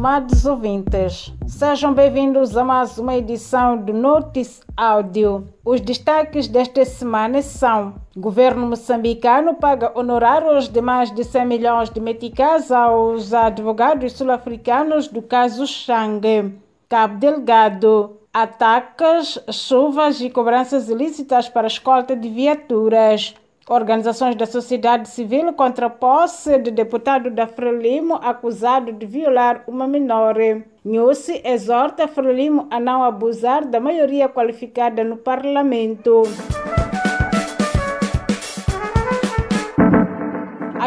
estimados ouvintes. Sejam bem-vindos a mais uma edição do Notice Áudio. Os destaques desta semana são: Governo moçambicano paga honorários de mais de 100 milhões de meticais aos advogados sul-africanos do caso Xangue. Cabo Delgado. Ataques, chuvas e cobranças ilícitas para escolta de viaturas. Organizações da sociedade civil contra a posse de deputado da Frelimo acusado de violar uma menor. Nhusi exorta Frelimo a não abusar da maioria qualificada no parlamento.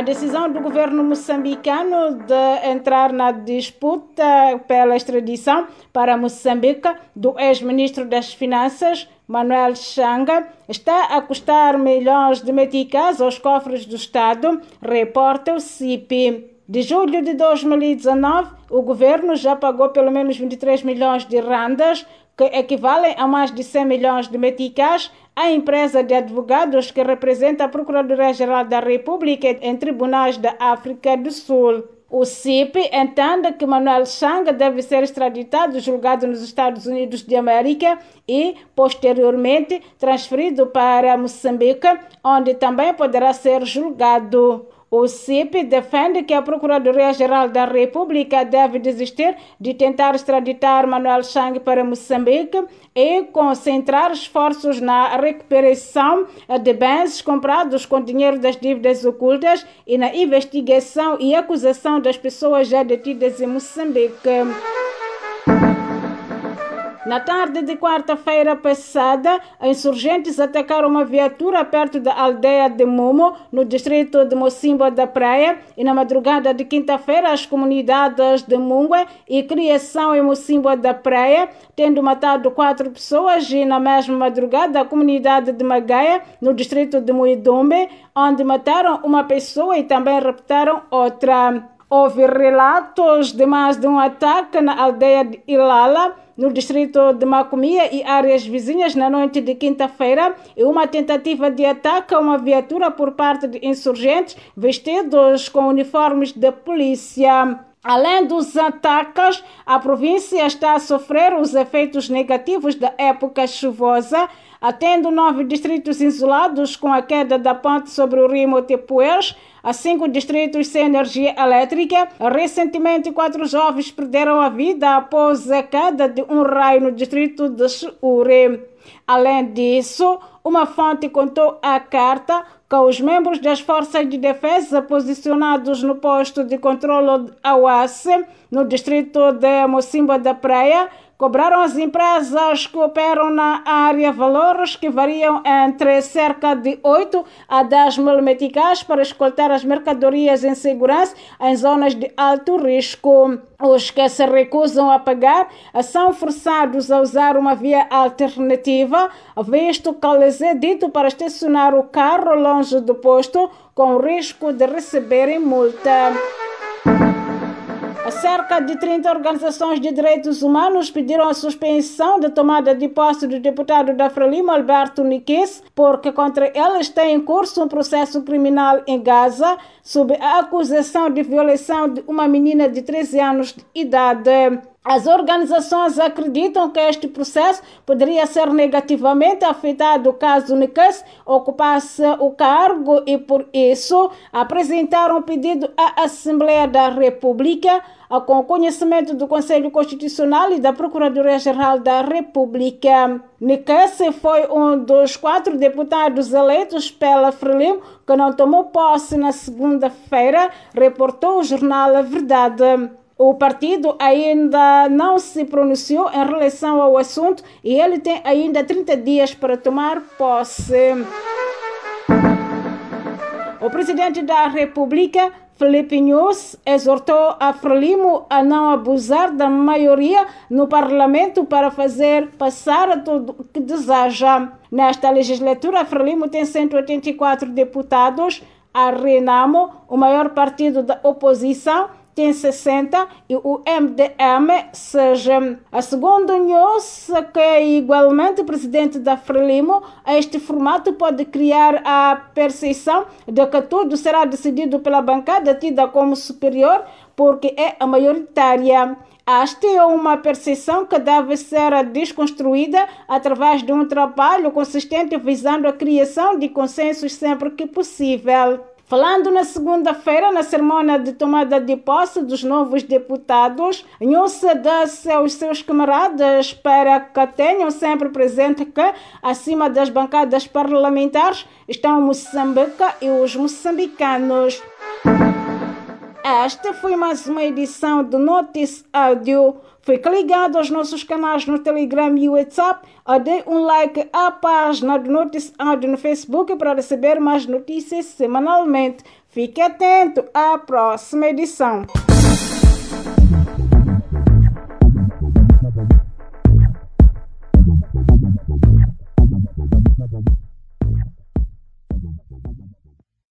Decisão do governo moçambicano de entrar na disputa pela extradição para Moçambique do ex-ministro das Finanças, Manuel Changa, está a custar milhões de meticais aos cofres do Estado, reporta o CIP. De julho de 2019, o governo já pagou pelo menos 23 milhões de randas, que equivalem a mais de 100 milhões de meticais, à empresa de advogados que representa a Procuradoria-Geral da República em tribunais da África do Sul. O CIP entende que Manuel Chang deve ser extraditado, julgado nos Estados Unidos de América e, posteriormente, transferido para Moçambique, onde também poderá ser julgado. O CIP defende que a Procuradoria-Geral da República deve desistir de tentar extraditar Manuel Chang para Moçambique e concentrar esforços na recuperação de bens comprados com dinheiro das dívidas ocultas e na investigação e acusação das pessoas já detidas em Moçambique. Na tarde de quarta-feira passada, insurgentes atacaram uma viatura perto da aldeia de Momo, no distrito de Mocimboa da Praia, e na madrugada de quinta-feira, as comunidades de Mungue e Criação em Mocimboa da Praia, tendo matado quatro pessoas, e na mesma madrugada, a comunidade de Magaia, no distrito de Muidombe, onde mataram uma pessoa e também raptaram outra. Houve relatos de mais de um ataque na aldeia de Ilala, no distrito de Macomia e áreas vizinhas na noite de quinta-feira e uma tentativa de ataque a uma viatura por parte de insurgentes vestidos com uniformes de polícia. Além dos ataques, a província está a sofrer os efeitos negativos da época chuvosa, atendo nove distritos isolados com a queda da ponte sobre o rio Motepuez, a cinco distritos sem energia elétrica. Recentemente, quatro jovens perderam a vida após a queda de um raio no distrito de Ure. Além disso, uma fonte contou à carta que os membros das forças de defesa posicionados no posto de controle Awase, no distrito de Mocimba da Praia, cobraram as empresas que operam na área valores que variam entre cerca de 8 a 10 mil meticais para escoltar as mercadorias em segurança em zonas de alto risco. Os que se recusam a pagar são forçados a usar uma via alternativa, visto que lhes é dito para estacionar o carro longe do posto, com risco de receberem multa. Cerca de 30 organizações de direitos humanos pediram a suspensão da tomada de posse do deputado da Frelimo, Alberto Nikis, porque contra eles tem em curso um processo criminal em Gaza sob a acusação de violação de uma menina de 13 anos de idade. As organizações acreditam que este processo poderia ser negativamente afetado caso Nikas ocupasse o cargo e, por isso, apresentaram um pedido à Assembleia da República com o conhecimento do Conselho Constitucional e da Procuradoria-Geral da República. Nikas foi um dos quatro deputados eleitos pela Frelimo que não tomou posse na segunda-feira, reportou o jornal A Verdade. O partido ainda não se pronunciou em relação ao assunto e ele tem ainda 30 dias para tomar posse. O presidente da República, Felipe Nunes, exortou a Frelimo a não abusar da maioria no parlamento para fazer passar tudo o que deseja. Nesta legislatura, a Frelimo tem 184 deputados. A Renamo, o maior partido da oposição, tem 60 e o MDM seja a segunda news que é igualmente presidente da Frelimo. Este formato pode criar a percepção de que tudo será decidido pela bancada tida como superior porque é a maioritária. Esta é uma percepção que deve ser desconstruída através de um trabalho consistente visando a criação de consensos sempre que possível. Falando na segunda-feira, na cerimônia de tomada de posse dos novos deputados, Nhussa disse aos seus camaradas para que tenham sempre presente que, acima das bancadas parlamentares, estão Moçambique e os moçambicanos. Esta foi mais uma edição do Notice Audio. Fique ligado aos nossos canais no Telegram e WhatsApp. Ou dê um like à página do Notice Audio no Facebook para receber mais notícias semanalmente. Fique atento à próxima edição.